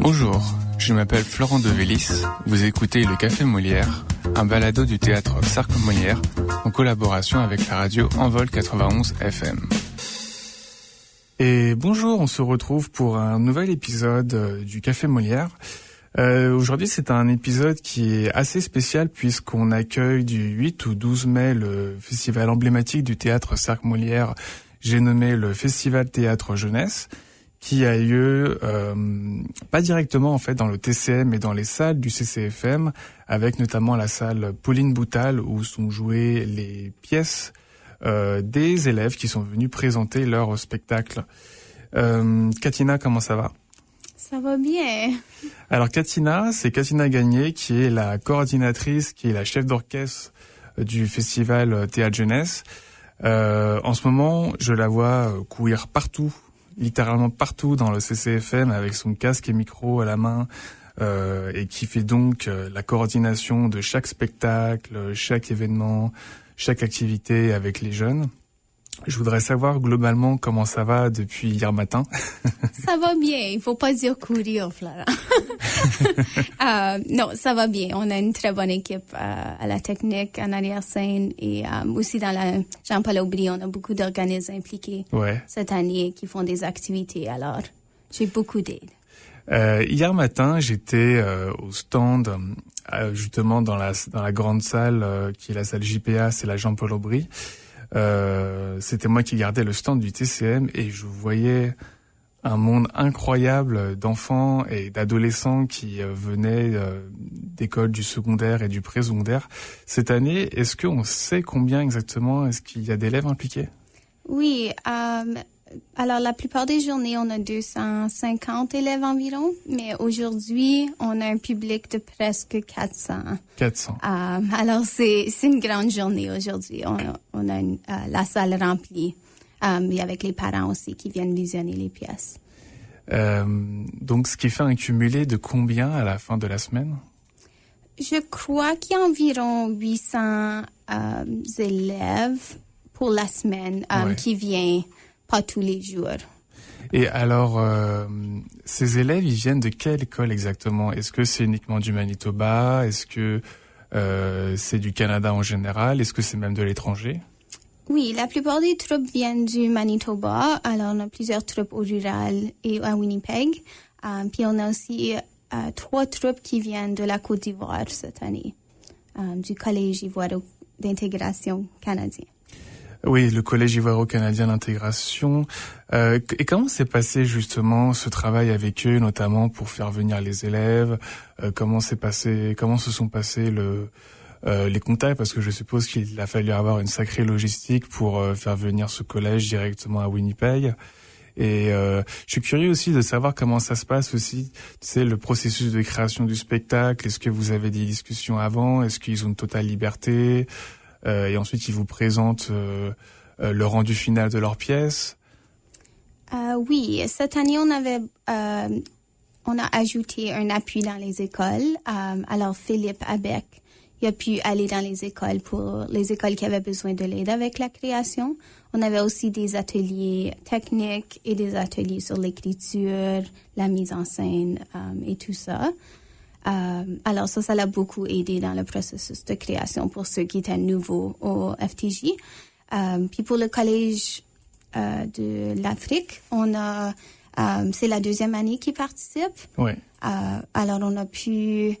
Bonjour, je m'appelle Florent Devélis. Vous écoutez Le Café Molière, un balado du théâtre Sarc Molière en collaboration avec la radio Envol 91 FM. Et bonjour, on se retrouve pour un nouvel épisode euh, du Café Molière. Euh, Aujourd'hui, c'est un épisode qui est assez spécial puisqu'on accueille du 8 au 12 mai le festival emblématique du théâtre Sarc Molière, j'ai nommé le Festival Théâtre Jeunesse qui a lieu euh, pas directement en fait dans le TCM mais dans les salles du CCFM avec notamment la salle Pauline Boutal où sont jouées les pièces euh, des élèves qui sont venus présenter leur spectacle. Euh, Katina, comment ça va? Ça va bien. Alors Katina, c'est Katina Gagné qui est la coordinatrice, qui est la chef d'orchestre du festival Théâtre Jeunesse. Euh, en ce moment, je la vois courir partout littéralement partout dans le CCFM avec son casque et micro à la main euh, et qui fait donc euh, la coordination de chaque spectacle, chaque événement, chaque activité avec les jeunes. Je voudrais savoir globalement comment ça va depuis hier matin. ça va bien. Il faut pas dire courir, Flora. euh, non, ça va bien. On a une très bonne équipe euh, à la technique, en arrière-scène et euh, aussi dans la Jean-Paul Aubry. On a beaucoup d'organismes impliqués ouais. cette année qui font des activités. Alors, j'ai beaucoup d'aide. Euh, hier matin, j'étais au stand justement dans la dans la grande salle qui est la salle JPA, c'est la Jean-Paul Aubry. Euh, c'était moi qui gardais le stand du TCM et je voyais un monde incroyable d'enfants et d'adolescents qui euh, venaient euh, d'écoles du secondaire et du pré-secondaire. Cette année, est-ce qu'on sait combien exactement est-ce qu'il y a d'élèves impliqués? Oui, euh, alors, la plupart des journées, on a 250 élèves environ, mais aujourd'hui, on a un public de presque 400. 400. Euh, alors, c'est une grande journée aujourd'hui. On, on, a une, euh, la salle remplie, euh, et avec les parents aussi qui viennent visionner les pièces. Euh, donc, ce qui fait un cumulé de combien à la fin de la semaine? Je crois qu'il y a environ 800 euh, élèves pour la semaine Ouais. qui viennent pas tous les jours. Et alors, euh, ces élèves, ils viennent de quelle école exactement? Est-ce que c'est uniquement du Manitoba? Est-ce que euh, c'est du Canada en général? Est-ce que c'est même de l'étranger? Oui, la plupart des troupes viennent du Manitoba. Alors, on a plusieurs troupes au rural et à Winnipeg. Euh, puis, on a aussi trois troupes qui viennent de la Côte d'Ivoire cette année, du Collège ivoiro d'intégration canadien. Oui, le Collège ivoiro-canadien d'intégration. Euh, et comment s'est passé justement ce travail avec eux, notamment pour faire venir les élèves? Euh, Comment s'est passé Comment se sont passés le euh, les contacts? Parce que je suppose qu'il a fallu avoir une sacrée logistique pour euh, faire venir ce collège directement à Winnipeg. Et euh, je suis curieux aussi de savoir comment ça se passe aussi, sais, le processus de création du spectacle. Est-ce que vous avez des discussions avant? Est-ce qu'ils ont une totale liberté? Et ensuite, ils vous présentent euh, euh, le rendu final de leur pièce. Euh, oui, cette année, on avait, euh, on a ajouté un appui dans les écoles. Euh, alors, Philippe Abec, il a pu aller dans les écoles pour les écoles qui avaient besoin de l'aide avec la création. On avait aussi des ateliers techniques et des ateliers sur l'écriture, la mise en scène euh, et tout ça. Euh, alors ça, ça l'a beaucoup aidé dans le processus de création pour ceux qui étaient nouveaux au FTJ. Euh, puis pour le collège euh, de l'Afrique, on a, c'est la deuxième année qui participe. Euh, alors on a pu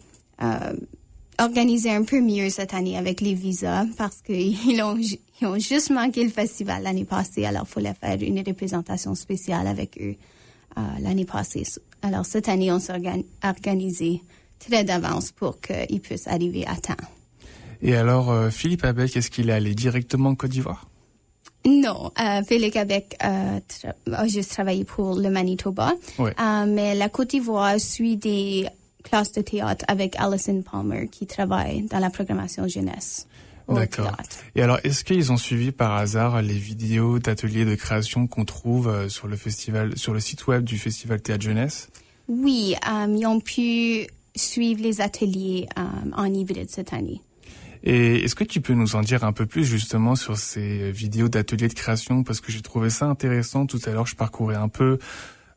organiser un peu mieux cette année avec les visas parce qu'ils ont, ils ont juste manqué le festival l'année passée. Alors il fallait faire une représentation spéciale avec eux l'année passée. Alors cette année, on s'est organ- organisé très d'avance pour qu'ils puissent arriver à temps. Et alors, euh, Philippe Abec, est-ce qu'il est allé directement en Côte d'Ivoire? Non, euh, Félix Québec euh, tra- a juste travaillé pour le Manitoba, Ouais. Euh, mais la Côte d'Ivoire suit des classes de théâtre avec Alison Palmer qui travaille dans la programmation jeunesse D'accord. Et alors, est-ce qu'ils ont suivi par hasard les vidéos d'ateliers de création qu'on trouve euh, sur le festival, sur le site web du festival Théâtre Jeunesse? Oui, euh, ils ont pu suivre les ateliers euh, en hybride cette année. Et est-ce que tu peux nous en dire un peu plus justement sur ces vidéos d'ateliers de création? Parce que j'ai trouvé ça intéressant tout à l'heure. Je parcourais un peu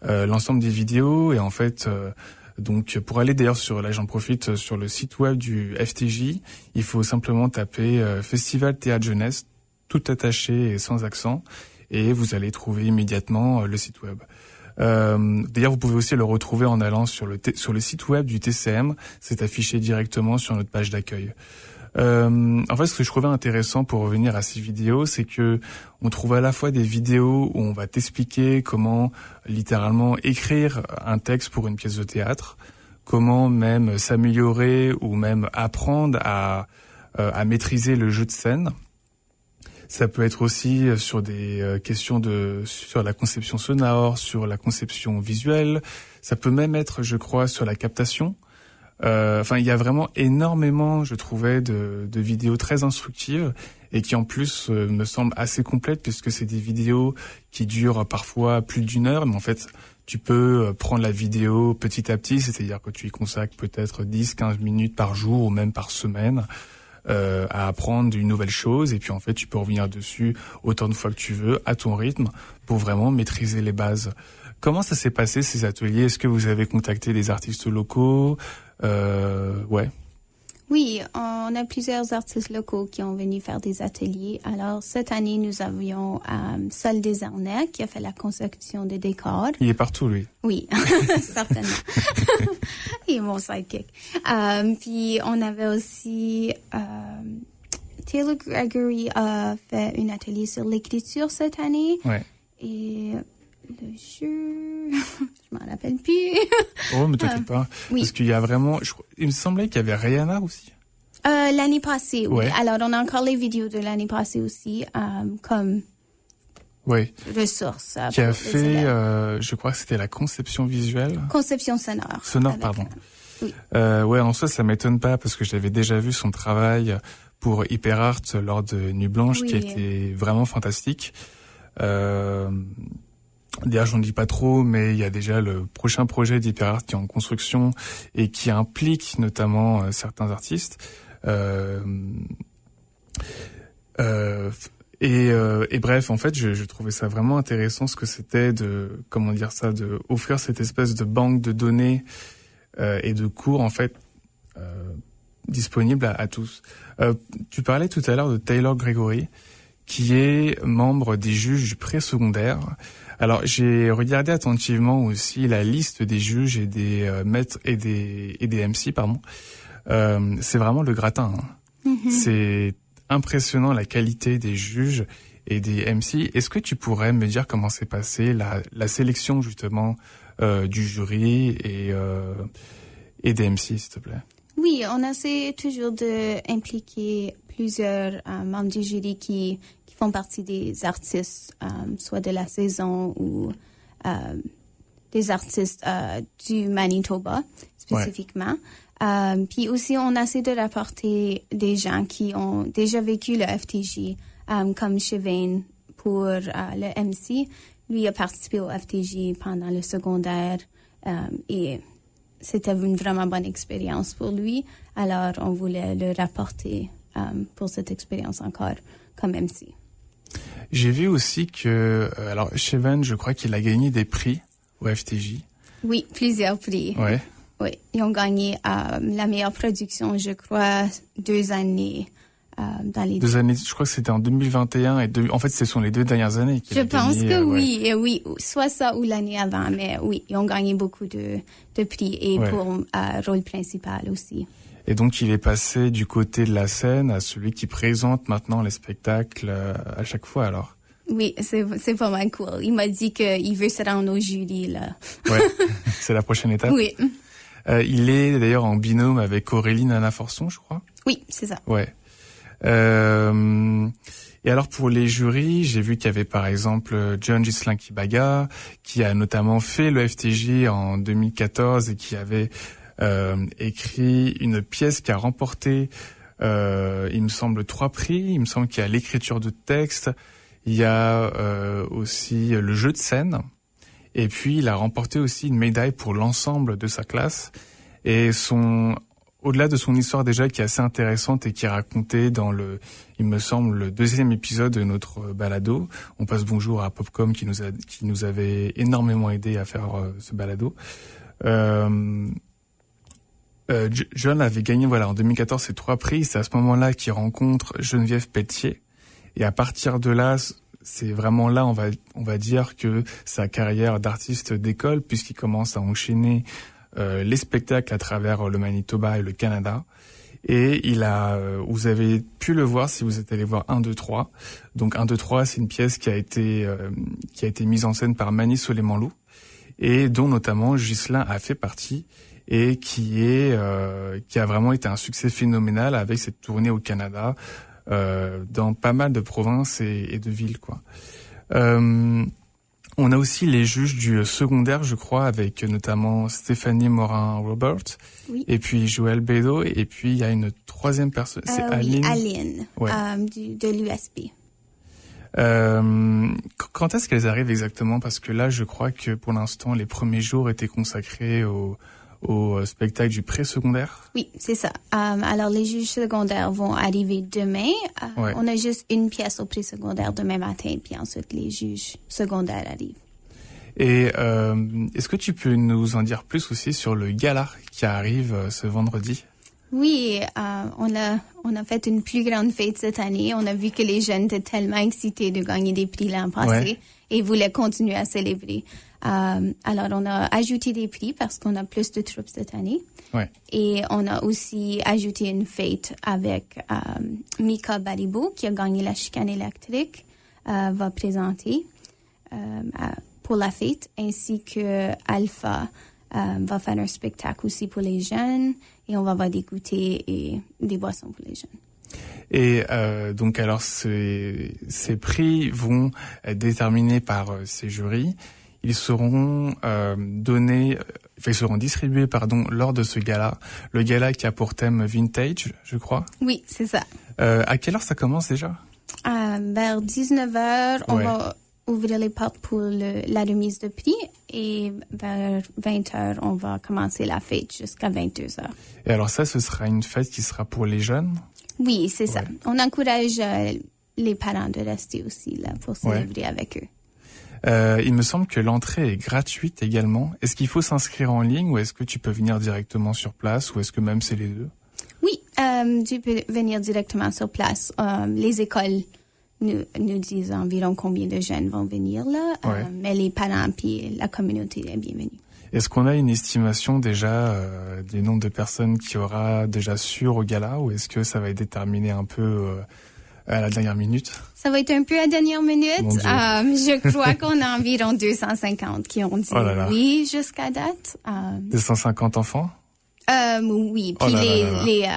euh, l'ensemble des vidéos et en fait, euh, Donc pour aller d'ailleurs sur là j'en profite sur le site web du FTJ, il faut simplement taper Festival Théâtre Jeunesse tout attaché et sans accent et vous allez trouver immédiatement le site web. Euh, D'ailleurs, vous pouvez aussi le retrouver en allant sur le, sur le site web du TCM. C'est affiché directement sur notre page d'accueil. Euh, en fait, ce que je trouvais intéressant pour revenir à ces vidéos, c'est que on trouve à la fois des vidéos où on va t'expliquer comment littéralement écrire un texte pour une pièce de théâtre, comment même s'améliorer ou même apprendre à, euh, à maîtriser le jeu de scène. Ça peut être aussi euh, sur des euh, questions de sur la conception sonore, sur la conception visuelle. Ça peut même être, je crois, sur la captation. Euh, enfin, il y a vraiment énormément, je trouvais, de, de vidéos très instructives et qui en plus me semblent assez complètes puisque c'est des vidéos qui durent parfois plus d'une heure, mais en fait, tu peux prendre la vidéo petit à petit, c'est-à-dire que tu y consacres peut-être 10, 15 minutes par jour ou même par semaine euh, à apprendre une nouvelle chose et puis en fait tu peux revenir dessus autant de fois que tu veux à ton rythme pour vraiment maîtriser les bases. Comment ça s'est passé ces ateliers? Est-ce que vous avez contacté des artistes locaux? Euh, Ouais. Oui, on a plusieurs artistes locaux qui ont venu faire des ateliers. Alors, cette année, nous avions euh, Sol Desarnais qui a fait la conception des décors. Il est partout, lui. Oui, certainement. Il est mon sidekick. Euh, puis, on avait aussi... Euh, Taylor Gregory a fait un atelier sur l'écriture cette année. Ouais. Et le jeu, je m'en rappelle plus. oh, mais t'inquiète pas. Oui. Parce qu'il y a vraiment, je, il me semblait qu'il y avait Rihanna aussi. Euh, l'année passée, oui. Ouais. Alors, on a encore les vidéos de l'année passée aussi, euh, comme Oui. ressources. euh, Qui a fait, euh, je crois que c'était la conception visuelle. Conception sonore. Sonore, pardon. euh, oui. Euh, ouais, en soi, ça m'étonne pas parce que j'avais déjà vu son travail pour Hyperart lors de Nuit Blanche, qui Oui. était vraiment fantastique. Euh, D'ailleurs, j'en dis pas trop, mais il y a déjà le prochain projet d'Hyperart qui est en construction et qui implique notamment euh, certains artistes. Euh, euh, et, euh, et bref, en fait, je, je trouvais ça vraiment intéressant ce que c'était de, comment dire ça, de offrir cette espèce de banque de données euh, et de cours en fait disponibles à, à tous. Tu parlais tout à l'heure de Taylor Gregory, qui est membre des juges pré-secondaire. Alors j'ai regardé attentivement aussi la liste des juges et des euh, maîtres et des et des MC pardon. Euh, c'est vraiment le gratin. hein. Mhm. C'est impressionnant la qualité des juges et des MC. Est-ce que tu pourrais me dire comment s'est passée la, la sélection justement euh, du jury et, et des MC, s'il te plaît? Oui, on essaie toujours d'impliquer plusieurs membres du jury qui font partie des artistes, euh, soit de la saison ou euh, des artistes euh, du Manitoba spécifiquement. Puis aussi, on essaie de rapporter des gens qui ont déjà vécu le FTJ, comme Chevane pour le MC. Lui a participé au FTJ pendant le secondaire et c'était une vraiment bonne expérience pour lui. Alors, on voulait le rapporter pour cette expérience encore comme MC. J'ai vu aussi que, euh, alors Cheven, je crois qu'il a gagné des prix au FTJ. Oui, plusieurs prix. Ouais. Oui, ils ont gagné euh, la meilleure production, je crois, deux années euh, dans les Deux années, je crois que c'était en 2021 et deux, en fait, ce sont les deux dernières années Je pense gagné, que euh, ouais. oui, et oui, soit ça ou l'année avant, mais oui, ils ont gagné beaucoup de, de prix et Ouais. pour rôle principal aussi. Et donc, il est passé du côté de la scène à celui qui présente maintenant les spectacles euh, à chaque fois, alors. Oui, c'est c'est pas mal cool. Il m'a dit qu'il veut se rendre au jury, là. Ouais, c'est la prochaine étape. Oui, Euh, il est d'ailleurs en binôme avec Aurélie Nana Forson, je crois. oui, c'est ça. Ouais. Euh, et alors pour les jurys, j'ai vu qu'il y avait par exemple John Gislain Kibaga, qui a notamment fait le FTJ en 2014 et qui avait écrit une pièce qui a remporté, euh, il me semble, trois prix. Il me semble qu'il y a l'écriture de texte, il y a euh, aussi le jeu de scène, et puis il a remporté aussi une médaille pour l'ensemble de sa classe. Et son au-delà de son histoire déjà qui est assez intéressante et qui est racontée dans le, il me semble, le deuxième épisode de notre euh, balado. On passe bonjour à Popcom qui nous a, qui nous avait énormément aidé à faire euh, ce balado. Euh, euh, John avait gagné voilà en 2014 ces trois prix. C'est à ce moment-là qu'il rencontre Geneviève Pelletier. Et à partir de là, c'est vraiment là, on va, on va dire que sa carrière d'artiste d'école, puisqu'il commence à enchaîner euh, les spectacles à travers le Manitoba et le Canada. Et il a, euh, vous avez pu le voir si vous êtes allé voir 1, 2, 3. Donc 1, 2, 3, c'est une pièce qui a été, euh, qui a été mise en scène par Mani Soleimanlou et dont notamment Ghislain a fait partie et qui est, euh, qui a vraiment été un succès phénoménal avec cette tournée au Canada, euh, dans pas mal de provinces et, de villes, quoi. Euh, on a aussi les juges du secondaire, je crois, avec notamment Stéphanie Morin-Robert, et puis Joël Bédo, et puis il y a une troisième personne, c'est Aline. Aline, de l'USB. Euh, quand est-ce qu'elles arrivent exactement? Parce que là, je crois que pour l'instant, les premiers jours étaient consacrés au, au euh, spectacle du pré-secondaire? Oui, c'est ça. Euh, alors, les juges secondaires vont arriver demain. Euh, on a juste une pièce au pré-secondaire demain matin, puis ensuite les juges secondaires arrivent. Et est-ce que tu peux nous en dire plus aussi sur le gala qui arrive ce vendredi? Oui, on a on a fait une plus grande fête cette année. On a vu que les jeunes étaient tellement excités de gagner des prix l'an passé et voulaient continuer à célébrer. Euh, alors, on a ajouté des prix parce qu'on a plus de troupes cette année. Et on a aussi ajouté une fête avec euh, Mika Baribo, qui a gagné la chicane électrique, euh, va présenter pour la fête, ainsi que Alpha va faire un spectacle aussi pour les jeunes, et on va avoir des goûters et des boissons pour les jeunes. Et donc alors ces, ces prix vont être déterminés par ces jurys ils seront euh, donnés, ils seront distribués pardon lors de ce gala. Le gala qui a pour thème vintage, je crois. Oui, c'est ça. Euh, à quelle heure ça commence déjà? Euh, Vers 19h, on va ouvrir les portes pour le, la remise de prix et vers 20h, on va commencer la fête jusqu'à 22h. Et alors ça, ce sera une fête qui sera pour les jeunes? Oui, c'est ça. On encourage euh, les parents de rester aussi là pour célébrer avec eux. Euh, il me semble que l'entrée est gratuite également. Est-ce qu'il faut s'inscrire en ligne ou est-ce que tu peux venir directement sur place ou est-ce que même c'est les deux? Oui, euh, tu peux venir directement sur place. Les écoles nous, nous disent environ combien de jeunes vont venir là, euh, mais les parents et la communauté est bienvenue. Est-ce qu'on a une estimation déjà euh, du nombre de personnes qui aura déjà sur au gala ou est-ce que ça va être déterminé un peu euh, à la dernière minute? Ça va être un peu à la dernière minute. Euh, je crois qu'on a environ 250 qui ont dit oh oui jusqu'à date. Euh, 250 enfants? Oui, oh puis les, les,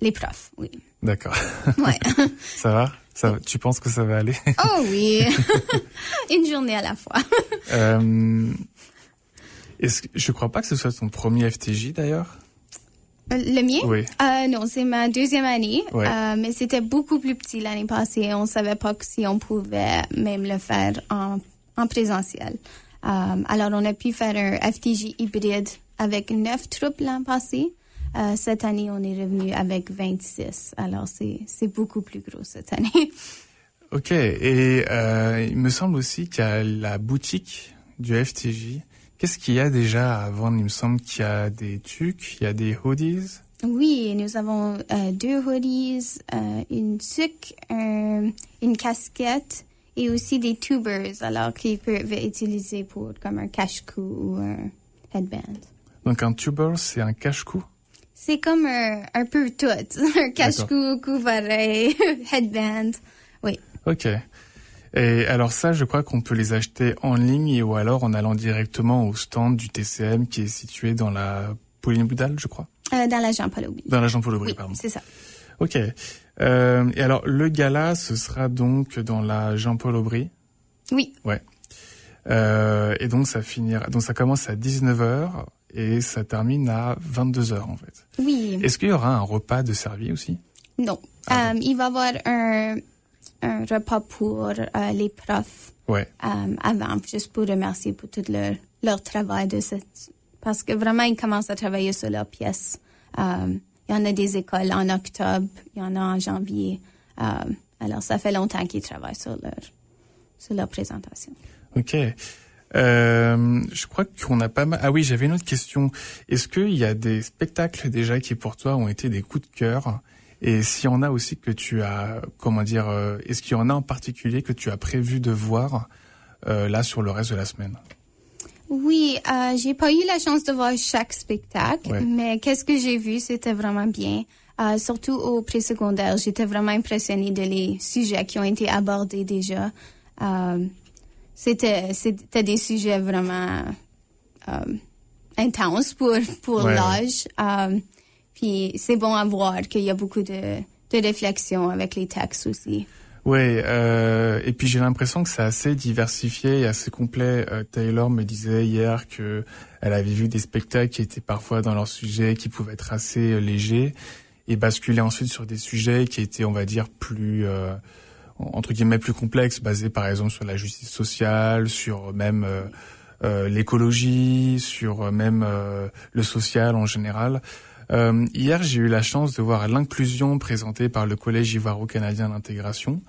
les profs, oui. D'accord. Ouais. ça va? Ça, Tu penses que ça va aller? Oh oui, une journée à la fois. euh, est-ce, je crois pas que ce soit ton premier FTJ d'ailleurs. Euh, le mien? Oui. Euh, non, c'est ma deuxième année, euh, mais c'était beaucoup plus petit l'année passée. On savait pas si on pouvait même le faire en, en présentiel. Euh, alors, on a pu faire un FTJ hybride avec neuf troupes l'an passé. Euh, cette année, on est revenu avec 26. Alors, c'est beaucoup plus gros cette année. OK. Et il me semble aussi qu'il y a la boutique du FTJ Qu'est-ce qu'il y a déjà à vendre? Il me semble qu'il y a des tucs, il y a des hoodies. Oui, nous avons euh, deux hoodies, euh, une tuque, une casquette et aussi des tubers, alors qu'ils peuvent utiliser pour comme un cache-cou ou un headband. Donc un tuber, c'est un cache-cou? C'est comme un, un peu tout, un cache-cou, couveret, headband, oui. Ok. Et alors ça, je crois qu'on peut les acheter en ligne ou alors en allant directement au stand du TCM qui est situé dans la Pauline Boudal, je crois. Euh, dans la Jean-Paul Aubry. Dans la Jean-Paul Aubry, oui, pardon. c'est ça. Ok. Euh, et alors le gala, ce sera donc dans la Jean-Paul Aubry? Oui. Ouais. Euh, et donc ça finira, donc ça commence à 19h et ça termine à 22h en fait. Oui. Est-ce qu'il y aura un repas de servi aussi? Non. Ah, euh, il va y avoir un un repas pour euh, les profs ouais. euh, avant, juste pour remercier pour tout leur, leur travail de cette... Parce que vraiment, ils commencent à travailler sur leur pièce. Il y en a des écoles en octobre, il y en a en janvier. Alors, ça fait longtemps qu'ils travaillent sur leur, sur leur présentation. OK. Euh, je crois qu'on a pas mal. Ah oui, j'avais une autre question. Est-ce qu'il y a des spectacles déjà qui pour toi ont été des coups de cœur? Et s'il y en a aussi que tu as, comment dire, euh, est-ce qu'il y en a en particulier que tu as prévu de voir euh, là sur le reste de la semaine? Oui, euh, j'ai pas eu la chance de voir chaque spectacle, Ouais. mais qu'est-ce que j'ai vu, c'était vraiment bien. Euh, surtout au présecondaire, j'étais vraiment impressionnée de les sujets qui ont été abordés déjà. Euh, c'était, c'était des sujets vraiment euh, intenses pour, pour Ouais. l'âge. Euh, puis c'est bon à voir qu'il y a beaucoup de, de réflexion avec les textes aussi. Ouais, euh, et puis j'ai l'impression que c'est assez diversifié et assez complet. Euh, Taylor me disait hier que elle avait vu des spectacles qui étaient parfois dans leur sujet, qui pouvaient être assez euh, légers, et basculer ensuite sur des sujets qui étaient, on va dire, plus entre guillemets plus complexes, basés par exemple sur la justice sociale, sur même euh, euh, l'écologie, sur euh, même le social en général. Hier, j'ai eu la chance de voir l'inclusion présentée par le Collège ivoiro-canadien d'intégration.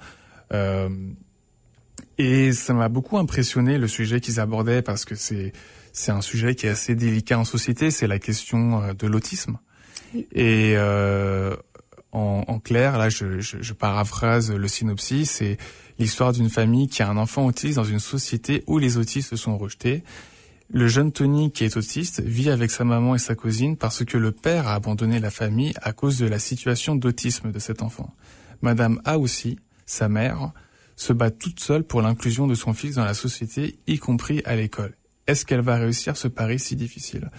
Et ça m'a beaucoup impressionné le sujet qu'ils abordaient parce que c'est c'est un sujet qui est assez délicat en société, c'est la question de l'autisme. Et euh, en, clair, là, je, je, je paraphrase le synopsis, c'est l'histoire d'une famille qui a un enfant autiste dans une société où les autistes sont rejetés. Le jeune Tony, qui est autiste, vit avec sa maman et sa cousine parce que le père a abandonné la famille à cause de la situation d'autisme de cet enfant. Madame A aussi, sa mère, se bat toute seule pour l'inclusion de son fils dans la société, y compris à l'école. Est-ce qu'elle va réussir ce pari si difficile?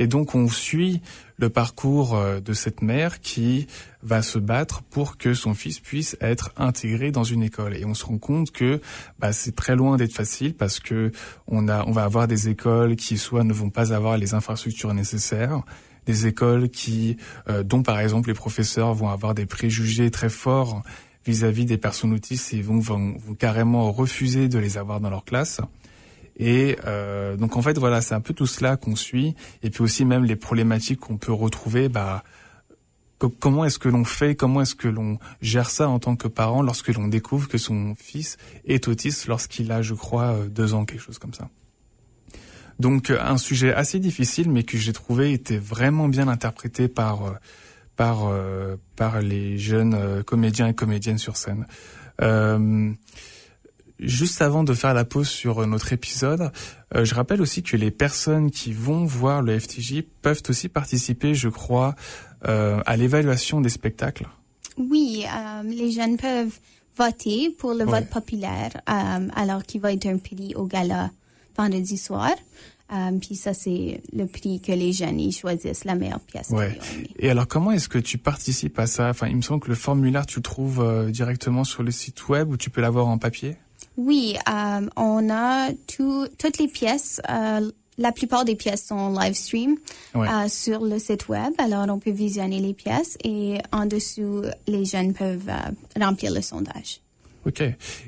Et donc on suit le parcours euh, de cette mère qui va se battre pour que son fils puisse être intégré dans une école. Et on se rend compte que bah, c'est très loin d'être facile parce que on a, on va avoir des écoles qui soit ne vont pas avoir les infrastructures nécessaires, des écoles qui, euh, dont par exemple les professeurs vont avoir des préjugés très forts vis-à-vis des personnes autistes et vont, vont, vont carrément refuser de les avoir dans leur classe. Et euh, donc en fait voilà, c'est un peu tout cela qu'on suit, et puis aussi même les problématiques qu'on peut retrouver. Bah, co- comment est-ce que l'on fait, comment est-ce que l'on gère ça en tant que parent lorsque l'on découvre que son fils est autiste lorsqu'il a, je crois, euh, deux ans, quelque chose comme ça. Donc un sujet assez difficile, mais que j'ai trouvé était vraiment bien interprété par euh, par euh, par les jeunes comédiens et comédiennes sur scène. Euh, Juste avant de faire la pause sur euh, notre épisode, euh, je rappelle aussi que les personnes qui vont voir le FTJ peuvent aussi participer, je crois, euh, à l'évaluation des spectacles. Oui, euh, les jeunes peuvent voter pour le Ouais. vote populaire, alors qu'il va être un prix au gala vendredi soir. Puis ça, c'est le prix que les jeunes ils choisissent, la meilleure pièce. Ouais. Et alors, comment est-ce que tu participes à ça? Enfin, il me semble que le formulaire, tu le trouves euh, directement sur le site web ou tu peux l'avoir en papier? Oui, euh, on a tout, toutes les pièces. euh, la plupart des pièces sont live stream Ouais. euh, sur le site web. Alors, on peut visionner les pièces et en dessous, les jeunes peuvent remplir le sondage. Ok.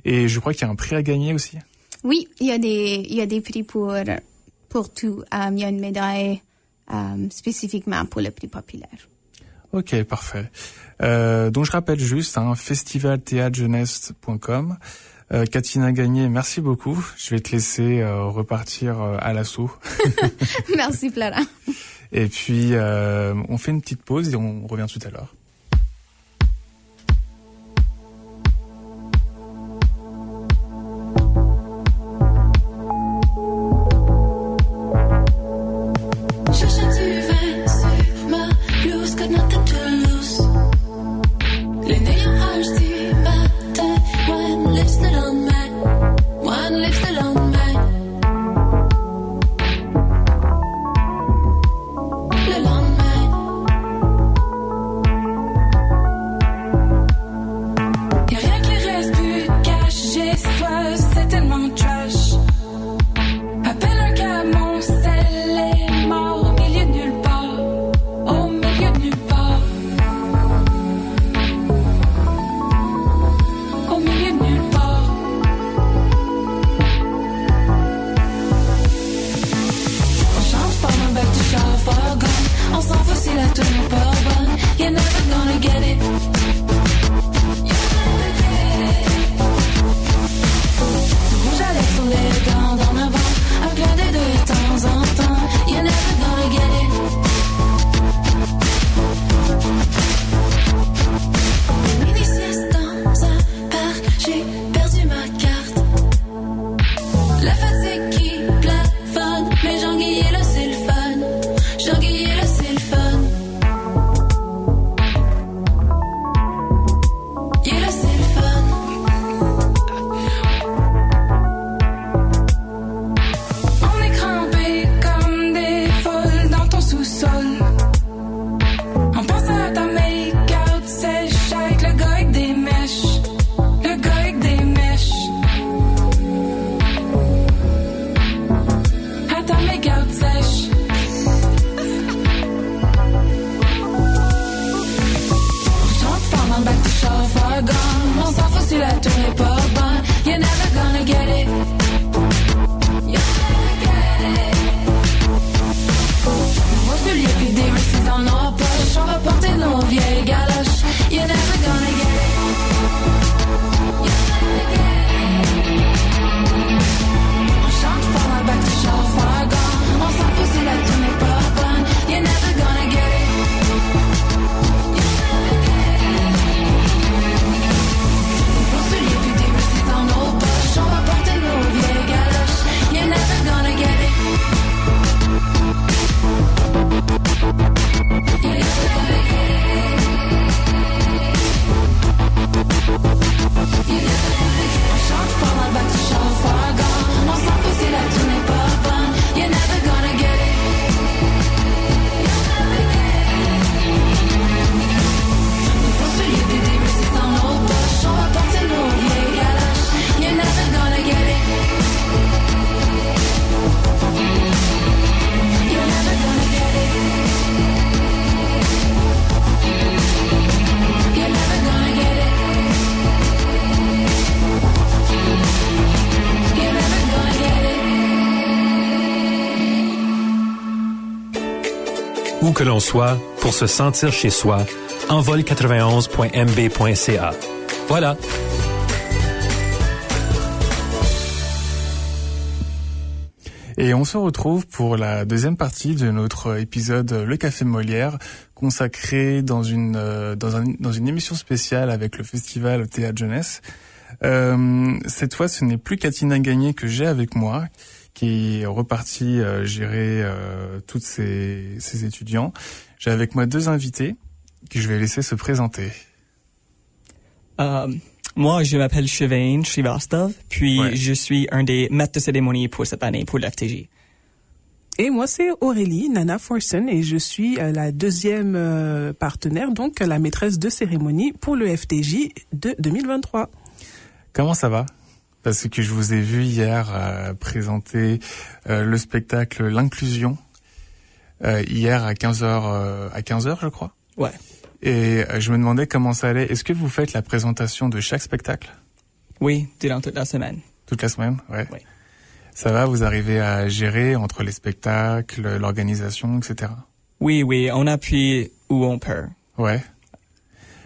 Et je crois qu'il y a un prix à gagner aussi? Oui, il y a des, il y a des prix pour, pour tout. Il y a une médaille spécifiquement pour le prix populaire. Ok, parfait. Donc je rappelle juste, hein, festivalthéâtrejeunesse.com. Euh, Katina Gagné, merci beaucoup. Je vais te laisser euh, repartir euh, à l'assaut. Merci, Florent. Et puis, euh, on fait une petite pause et on revient tout à l'heure. Que l'on soit, pour se sentir chez soi, envol91.mb.ca. Voilà. Et on se retrouve pour la deuxième partie de notre épisode Le Café Molière, consacré dans une euh, dans, un, dans une émission spéciale avec le festival Théâtre Jeunesse. Euh, cette fois, ce n'est plus Katina Gagné que j'ai avec moi, qui est reparti euh, gérer euh, toutes ses, ses étudiants. J'ai avec moi deux invités que je vais laisser se présenter. Euh, moi, je m'appelle Shivain Srivastava, puis Ouais. je suis un des maîtres de cérémonie pour cette année pour l'FTJ. Et moi, c'est Aurélie Nana Forson et je suis euh, la deuxième euh, partenaire, donc la maîtresse de cérémonie pour le FTJ de 2023. Comment ça va? Parce que je vous ai vu hier euh, présenter euh, le spectacle L'inclusion euh, hier à 15h à 15h je crois. Ouais. Et euh, je me demandais comment ça allait. Est-ce que vous faites la présentation de chaque spectacle? Oui, durant toute la semaine. toute la semaine Ouais. Ouais. Ça va, vous arrivez à gérer entre les spectacles, l'organisation, etc. Oui, oui, on appuie où on peut. Ouais.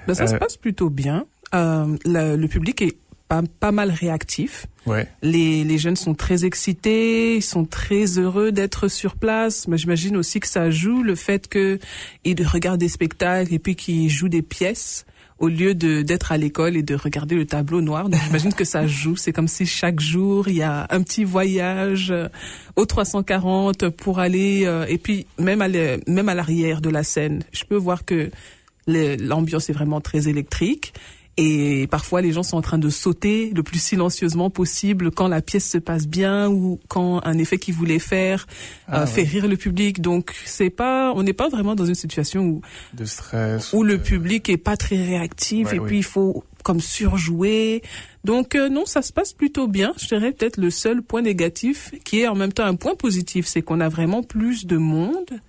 Ben, ça se Euh, passe plutôt bien. Euh, le, le public est pas, pas mal réactif. Ouais. Les, les jeunes sont très excités, ils sont très heureux d'être sur place. Mais j'imagine aussi que ça joue le fait que ils regardent des spectacles et puis qu'ils jouent des pièces au lieu de d'être à l'école et de regarder le tableau noir. Donc j'imagine que ça joue. C'est comme si chaque jour il y a un petit voyage euh, au 340 pour aller euh, et puis même à l'e- même à l'arrière de la scène. Je peux voir que l'ambiance est vraiment très électrique. Et parfois, les gens sont en train de sauter le plus silencieusement possible quand la pièce se passe bien ou quand un effet qu'ils voulaient faire Ah, euh, fait ouais. rire le public. Donc, c'est pas, on n'est pas vraiment dans une situation où, De stress. où le public est pas très réactif Ouais, et oui. puis il faut comme surjouer. Donc, euh, non, ça se passe plutôt bien. Je dirais peut-être le seul point négatif qui est en même temps un point positif, c'est qu'on a vraiment plus de monde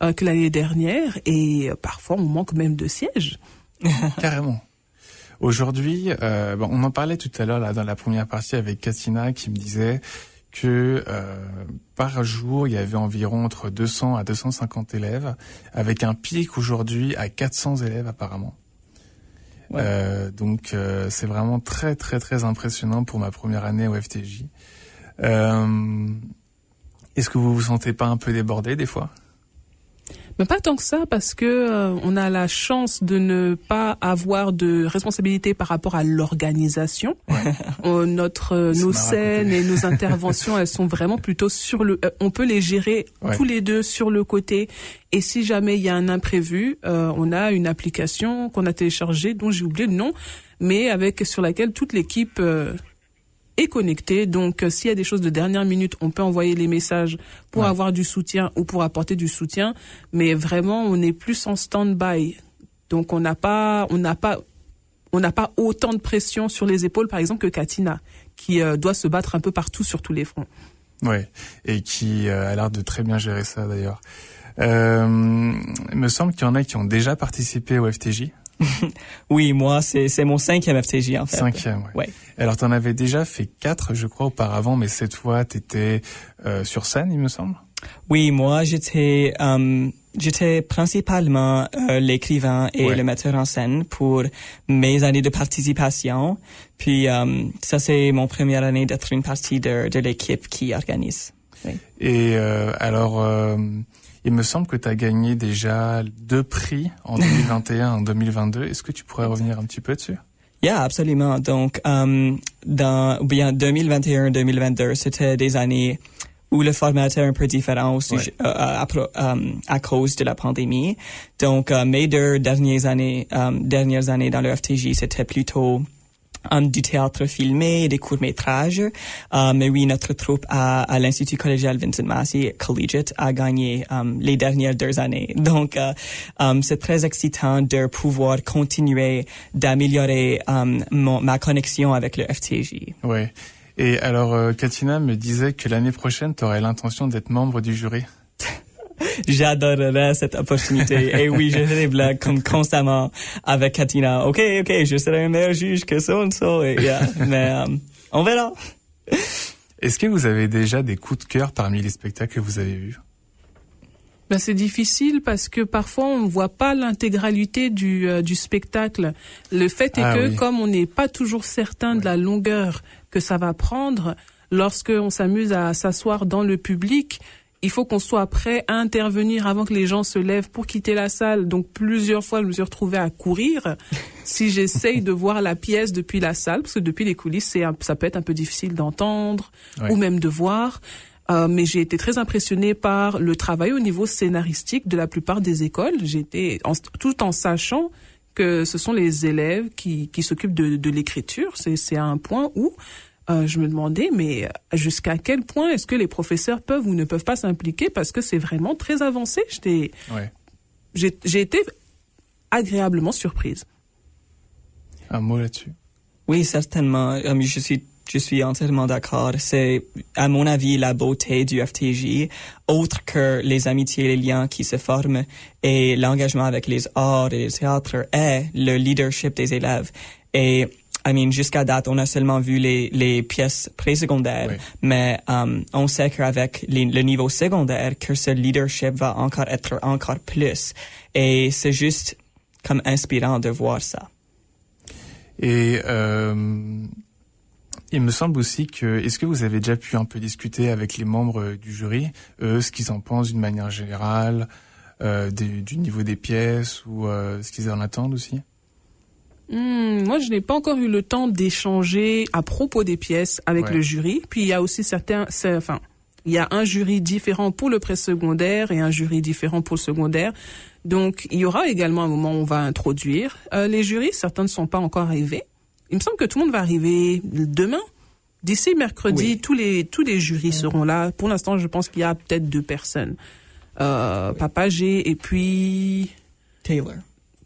euh, que l'année dernière et euh, parfois on manque même de sièges. Carrément. Aujourd'hui, euh, on en parlait tout à l'heure là dans la première partie avec Katina qui me disait que euh, par jour il y avait environ entre 200 à 250 élèves, avec un pic aujourd'hui à 400 élèves apparemment. Ouais. Euh, donc euh, c'est vraiment très très très impressionnant pour ma première année au FTJ. Euh, Est-ce que vous vous sentez pas un peu débordé des fois? Mais pas tant que ça, parce que euh, on a la chance de ne pas avoir de responsabilité par rapport à l'organisation. Euh, notre, euh, nos scènes et nos interventions, elles sont vraiment plutôt sur le. euh, on peut les gérer Ouais. tous les deux sur le côté. Et si jamais il y a un imprévu, euh, on a une application qu'on a téléchargée, dont j'ai oublié le nom, mais avec sur laquelle toute l'équipe. Est connectée. Donc, euh, s'il y a des choses de dernière minute, on peut envoyer les messages pour Ouais. avoir du soutien ou pour apporter du soutien. Mais vraiment, on est plus en stand-by. Donc, on n'a pas, on n'a pas, on n'a pas autant de pression sur les épaules, par exemple, que Katina, qui euh, doit se battre un peu partout sur tous les fronts. Ouais, et qui euh, a l'air de très bien gérer ça d'ailleurs. Euh, il me semble qu'il y en a qui ont déjà participé au FTJ. Oui, moi, c'est mon cinquième FTJ, en fait. Cinquième, ouais. Ouais. Alors, tu en avais déjà fait quatre, je crois, auparavant, mais cette fois, tu étais sur scène, il me semble? Oui, moi, j'étais euh, j'étais principalement euh, l'écrivain et Ouais. le metteur en scène pour mes années de participation. Puis euh, ça, c'est mon première année d'être une partie de, de l'équipe qui organise. Oui. Et euh, alors, euh, il me semble que tu as gagné déjà deux prix en 2021 et en 2022. Est-ce que tu pourrais revenir un petit peu dessus? Yeah, absolument. Donc, euh, dans ou bien 2021-2022, c'était des années où le format était un peu différent Ouais. euh, à, euh, à cause de la pandémie. Donc, euh, mes deux dernières années, euh, dernières années dans le FTJ, c'était plutôt du théâtre filmé des courts-métrages. Euh, mais oui, notre troupe à, à l'Institut collégial Vincent Massey Collegiate a gagné euh, les dernières deux années. Donc, euh, c'est très excitant de pouvoir continuer d'améliorer ma connexion avec le FTJ. Ouais. Et alors, Katina me disait que l'année prochaine, tu aurais l'intention d'être membre du jury. J'adorerais cette opportunité. Et oui, je fais des blagues comme constamment avec Katina. OK, OK, je serai un meilleur juge que ça, ça. Et, yeah. Mais euh, on verra. Est-ce que vous avez déjà des coups de cœur parmi les spectacles que vous avez vus? Ben, c'est difficile parce que parfois on ne voit pas l'intégralité du, euh, du spectacle. Le fait est Ah que oui. comme on n'est pas toujours certain de la longueur que ça va prendre, lorsque on s'amuse à s'asseoir dans le public, il faut qu'on soit prêt à intervenir avant que les gens se lèvent pour quitter la salle. Donc plusieurs fois, je me suis retrouvée à courir si j'essaye de voir la pièce depuis la salle, parce que depuis les coulisses, c'est un- ça peut être un peu difficile d'entendre Ouais. ou même de voir. Euh, mais j'ai été très impressionnée par le travail au niveau scénaristique de la plupart des écoles. En- tout en sachant que ce sont les élèves qui, qui s'occupent de, de l'écriture. C'est, c'est à un point où euh, je me demandais, mais jusqu'à quel point est-ce que les professeurs peuvent ou ne peuvent pas s'impliquer parce que c'est vraiment très avancé? J'étais, Ouais. j'ai, j'ai été agréablement surprise. Un mot là-dessus. Oui, certainement. Euh, je suis je suis entièrement d'accord. C'est, à mon avis, la beauté du FTJ, autre que les amitiés et les liens qui se forment et l'engagement avec les arts et les théâtres, est le leadership des élèves. Et, I mean, jusqu'à date, on a seulement vu les, les pièces présecondaires, Oui. mais um, on sait qu'avec le niveau secondaire, que ce leadership va encore être encore plus. Et c'est juste comme inspirant de voir ça. Et euh, il me semble aussi que, est-ce que vous avez déjà pu un peu discuter avec les membres du jury, eux, ce qu'ils en pensent d'une manière générale, euh, des- du niveau des pièces ou euh, ce qu'ils en attendent aussi? Hmm, moi, je n'ai pas encore eu le temps d'échanger à propos des pièces avec Ouais. le jury. Puis il y a aussi certains, enfin, il y a un jury différent pour le présecondaire et un jury différent pour le secondaire. Donc, il y aura également un moment où on va introduire euh, les jurys. Certains ne sont pas encore arrivés. Il me semble que tout le monde va arriver demain. D'ici mercredi, Oui. tous les tous les jurys seront là. Pour l'instant, je pense qu'il y a peut-être deux personnes. Euh, Papa G et puis Taylor.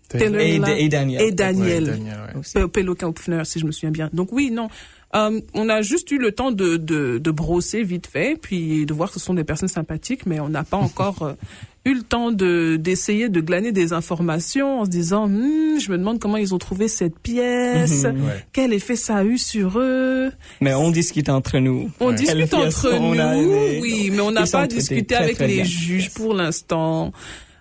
Taylor Et, Daniel. et Daniel. Ouais, Daniel, ouais. si je me souviens bien. Donc oui, non. Euh, on a juste eu le temps de, de, de brosser vite fait, puis de voir que ce sont des personnes sympathiques, mais on n'a pas encore euh, eu le temps de d'essayer de glaner des informations en se disant, Hmm, je me demande comment ils ont trouvé cette pièce, Mhm. Ouais. quel effet ça a eu sur eux. Mais on discute entre nous. On Ouais. discute entre nous, oui, mais on n'a pas discuté très, avec très les bien. juges Yes. pour l'instant.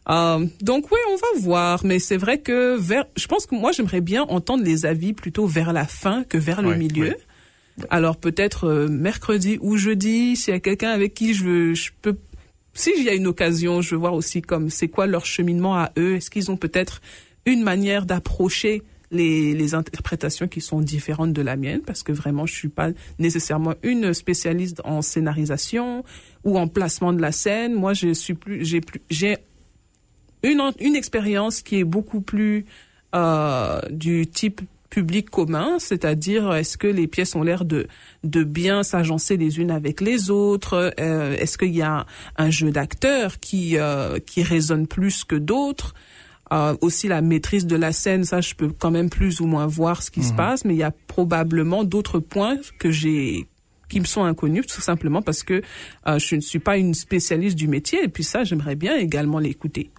Euh, donc oui, on va voir, mais c'est vrai que vers, je pense que moi j'aimerais bien entendre les avis plutôt vers la fin que vers le milieu. Alors peut-être euh, mercredi ou jeudi, s'il y a quelqu'un avec qui je veux, je peux, si y a une occasion, je veux voir aussi comme c'est quoi leur cheminement à eux. Est-ce qu'ils ont peut-être une manière d'approcher les, les interprétations qui sont différentes de la mienne? Parce que vraiment je suis pas nécessairement une spécialiste en scénarisation ou en placement de la scène. Moi, je suis plus, j'ai plus, j'ai une, une expérience qui est beaucoup plus euh, du type public commun, c'est-à-dire est-ce que les pièces ont l'air de de bien s'agencer les unes avec les autres, euh, est-ce qu'il y a un, un jeu d'acteurs qui euh, qui résonne plus que d'autres, euh, aussi la maîtrise de la scène, ça je peux quand même plus ou moins voir ce qui se passe, mais il y a probablement d'autres points que j'ai qui me sont inconnus tout simplement parce que euh, je ne suis pas une spécialiste du métier et puis ça j'aimerais bien également l'écouter.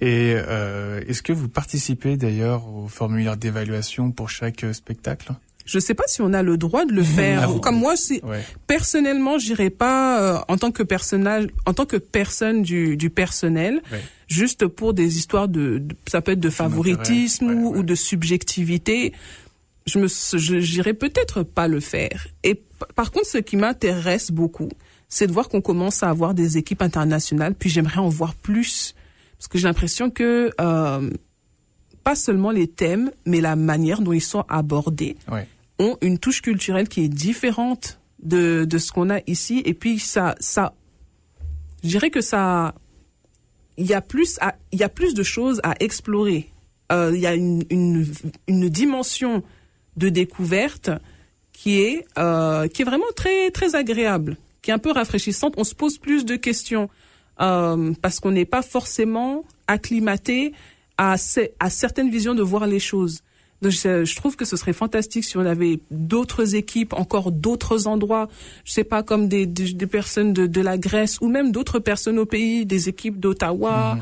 Et euh, est-ce que vous participez d'ailleurs au formulaire d'évaluation pour chaque euh, spectacle? Je sais pas si on a le droit de le faire. Ah, Comme moi, Ouais. personnellement, j'irai pas euh, en tant que personnage, en tant que personne du, du personnel, Ouais. juste pour des histoires de, de- ça peut être de favoritisme ou, de subjectivité. Je me, j'irai peut-être pas le faire. Et par contre, ce qui m'intéresse beaucoup, c'est de voir qu'on commence à avoir des équipes internationales. Puis j'aimerais en voir plus parce que j'ai l'impression que euh, pas seulement les thèmes, mais la manière dont ils sont abordés Ouais. ont une touche culturelle qui est différente de, de ce qu'on a ici. Et puis ça, ça, je dirais que ça, il y a plus, à, il y a plus de choses à explorer. Euh, Il y a une, une, une dimension de découverte qui est, euh, qui est vraiment très, très agréable, qui est un peu rafraîchissante. On se pose plus de questions euh, parce qu'on n'est pas forcément acclimaté à, ce- à certaines visions de voir les choses. Donc, je, je trouve que ce serait fantastique si on avait d'autres équipes, encore d'autres endroits, je sais pas, comme des, des, des personnes de, de la Grèce ou même d'autres personnes au pays, des équipes d'Ottawa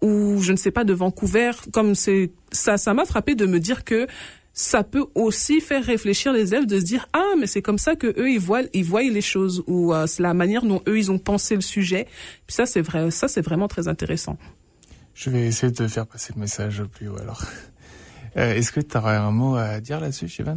ou je ne sais pas de Vancouver. Comme c'est ça, ça m'a frappé de me dire que ça peut aussi faire réfléchir les élèves de se dire ah mais c'est comme ça que eux ils voient ils voient les choses ou euh, c'est la manière dont eux ils ont pensé le sujet. Puis ça c'est vrai ça c'est vraiment très intéressant. Je vais essayer de faire passer le message au plus haut alors. Euh, Est-ce que tu aurais un mot à dire là-dessus, Shivan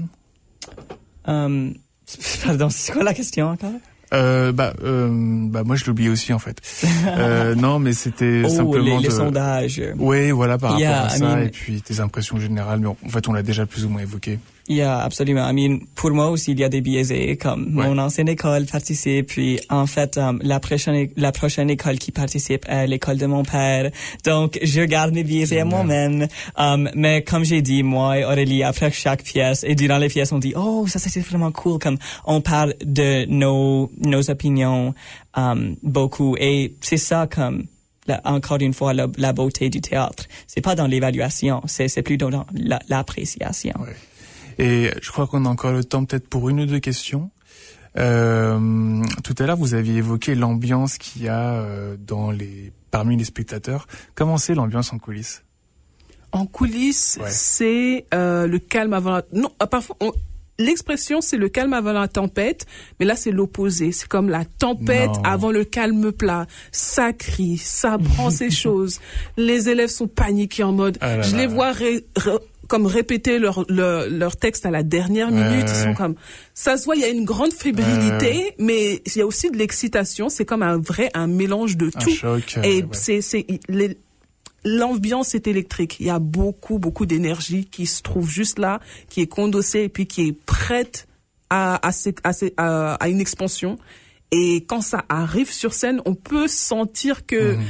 Um, pardon, c'est quoi la question encore? Euh, bah, euh, bah moi je l'oublie aussi en fait. euh, non, mais c'était Oh, simplement les, les de... sondages. Oui, voilà par Yeah, rapport à I ça mean- et puis tes impressions générales. Mais en fait, on l'a déjà plus ou moins évoqué. Yeah, absolument. I mean, pour moi aussi, il y a des biaisés, comme Ouais. mon ancienne école participe, puis en fait, um, la prochaine, la prochaine école qui participe est l'école de mon père. Donc, je garde mes biaisés à moi-même. Um, mais comme j'ai dit, moi et Aurélie, après chaque pièce, et durant les pièces, on dit, oh, ça c'était vraiment cool, comme on parle de nos, nos opinions, um, beaucoup. Et c'est ça, comme, la- encore une fois, la, la beauté du théâtre. C'est pas dans l'évaluation, c'est, c'est plutôt dans la- l'appréciation. Ouais. Et je crois qu'on a encore le temps peut-être pour une ou deux questions. Euh, tout à l'heure, vous aviez évoqué l'ambiance qu'il y a euh, dans les parmi les spectateurs. Comment c'est l'ambiance en coulisses? En coulisses, Ouais. c'est euh, le calme avant la... Non, parfois, on- l'expression, c'est le calme avant la tempête, mais là, c'est l'opposé. C'est comme la tempête Non. avant le calme plat. Ça crie, ça prend ses choses. Les élèves sont paniqués en mode... Ah là je là. les vois ré- comme répéter leur, leur, leur texte à la dernière minute. ouais, Ils sont comme... Ça se voit, il y a une grande fébrilité, mais il y a aussi de l'excitation. C'est comme un vrai, un mélange de tout. choc. euh, Et c'est, c'est, les- l'ambiance est électrique. Il y a beaucoup, beaucoup d'énergie qui se trouve juste là, qui est condossée et puis qui est prête à, à, à, à- une expansion. Et quand ça arrive sur scène, on peut sentir que Mhm.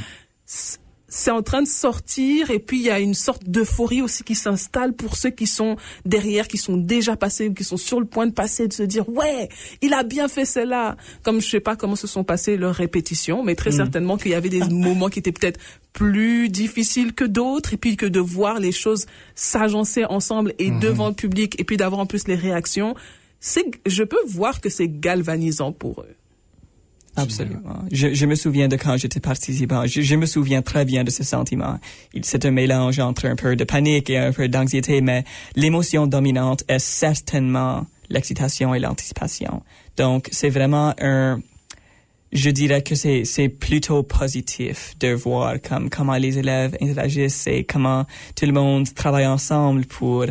C'est en train de sortir et puis il y a une sorte d'euphorie aussi qui s'installe pour ceux qui sont derrière, qui sont déjà passés, qui sont sur le point de passer, de se dire ouais, il a bien fait cela. Comme je sais pas comment se sont passées leurs répétitions, mais très certainement qu'il y avait des moments qui étaient peut-être plus difficiles que d'autres et puis que de voir les choses s'agencer ensemble et devant le public et puis d'avoir en plus les réactions, c'est, je peux voir que c'est galvanisant pour eux. Absolument. Je, je me souviens de quand j'étais participant. Je, je me souviens très bien de ce sentiment. C'est un mélange entre un peu de panique et un peu d'anxiété, mais l'émotion dominante est certainement l'excitation et l'anticipation. Donc, c'est vraiment un, je dirais que c'est plutôt positif de voir comme comment les élèves interagissent et comment tout le monde travaille ensemble pour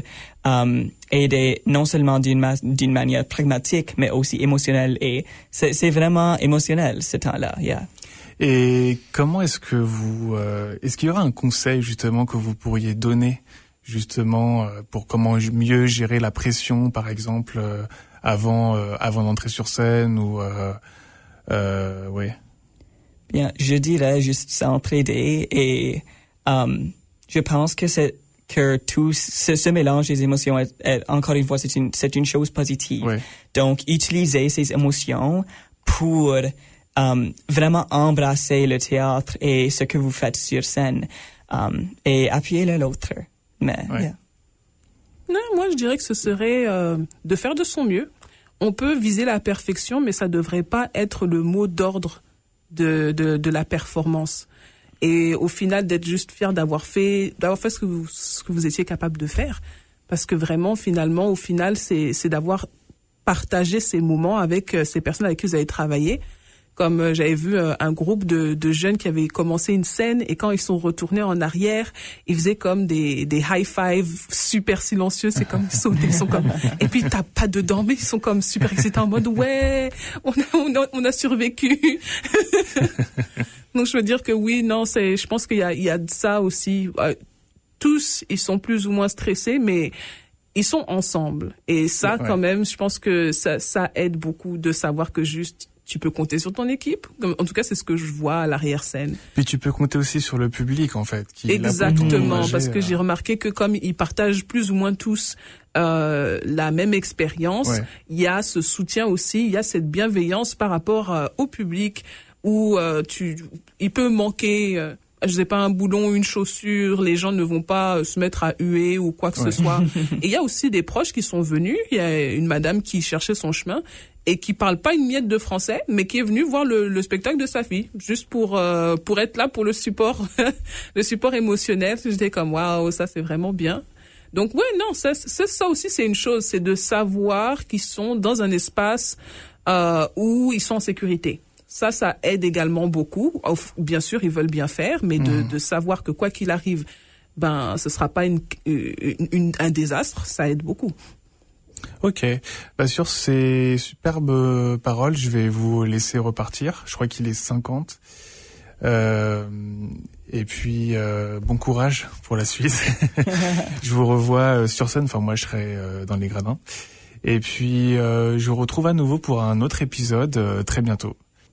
um, aider non seulement d'une ma- manière pragmatique mais aussi émotionnelle et c'est vraiment émotionnel ce temps-là. Yeah. Et comment est-ce que vous, euh, est-ce qu'il y aura un conseil justement que vous pourriez donner justement euh, pour comment mieux gérer la pression, par exemple, euh, avant euh, avant d'entrer sur scène ou euh, euh, ouais? Bien, je dirais juste s'entraider et um, je pense que c'est que tout ce, ce mélange des émotions est, est- encore une fois c'est une c'est une chose positive. Donc utiliser ces émotions pour um, vraiment embrasser le théâtre et ce que vous faites sur scène um, et appuyer l'un l'autre. Mais yeah. Non, moi je dirais que ce serait euh, de faire de son mieux. On peut viser la perfection, mais ça devrait pas être le mot d'ordre de, de, de la performance. Et au final, d'être juste fier d'avoir fait, d'avoir fait ce que vous, ce que vous étiez capable de faire. Parce que vraiment, finalement, au final, c'est, c'est d'avoir partagé ces moments avec euh, ces personnes avec qui vous avez travaillé. Comme euh, j'avais vu euh, un groupe de, de jeunes qui avaient commencé une scène et quand ils sont retournés en arrière, ils faisaient comme des, des high five super silencieux. C'est comme ils sautaient, ils sont comme. Et puis t'as pas dedans, mais ils sont comme super excités en mode ouais, on a, on a, on a survécu. Donc je veux dire que oui, non, c'est, je pense qu'il y a, il y a de ça aussi. Euh, tous, ils sont plus ou moins stressés, mais ils sont ensemble. Et ça, Ouais. quand même, je pense que ça, ça aide beaucoup de savoir que juste tu peux compter sur ton équipe. En tout cas, c'est ce que je vois à l'arrière-scène. Puis tu peux compter aussi sur le public en fait. Qui Exactement, parce que euh, j'ai remarqué que comme ils partagent plus ou moins tous euh, la même expérience, Ouais. il y a ce soutien aussi, il y a cette bienveillance par rapport euh, au public où euh, tu, il peut manquer. euh, je sais pas un boulon ou une chaussure, les gens ne vont pas euh, se mettre à huer ou quoi que Ouais. ce soit. Et il y a aussi des proches qui sont venus. Il y a une madame qui cherchait son chemin et qui parle pas une miette de français, mais qui est venue voir le, le spectacle de sa fille, juste pour euh, pour être là pour le support, le support émotionnel. J'étais comme waouh, ça c'est vraiment bien. Donc ouais, non, ça, ça, ça aussi c'est une chose, c'est de savoir qu'ils sont dans un espace euh, où ils sont en sécurité. Ça, ça aide également beaucoup. Bien sûr, ils veulent bien faire, mais de, de savoir que quoi qu'il arrive, ben, ce sera pas une, une- une- un désastre, ça aide beaucoup. Ok. Bah, sur ces superbes paroles, je vais vous laisser repartir. Je crois qu'il est 50. Euh, et puis, euh, bon courage pour la suite. je vous revois euh, sur scène. Enfin, moi, je serai euh, dans les gradins. Et puis, euh, je vous retrouve à nouveau pour un autre épisode très bientôt.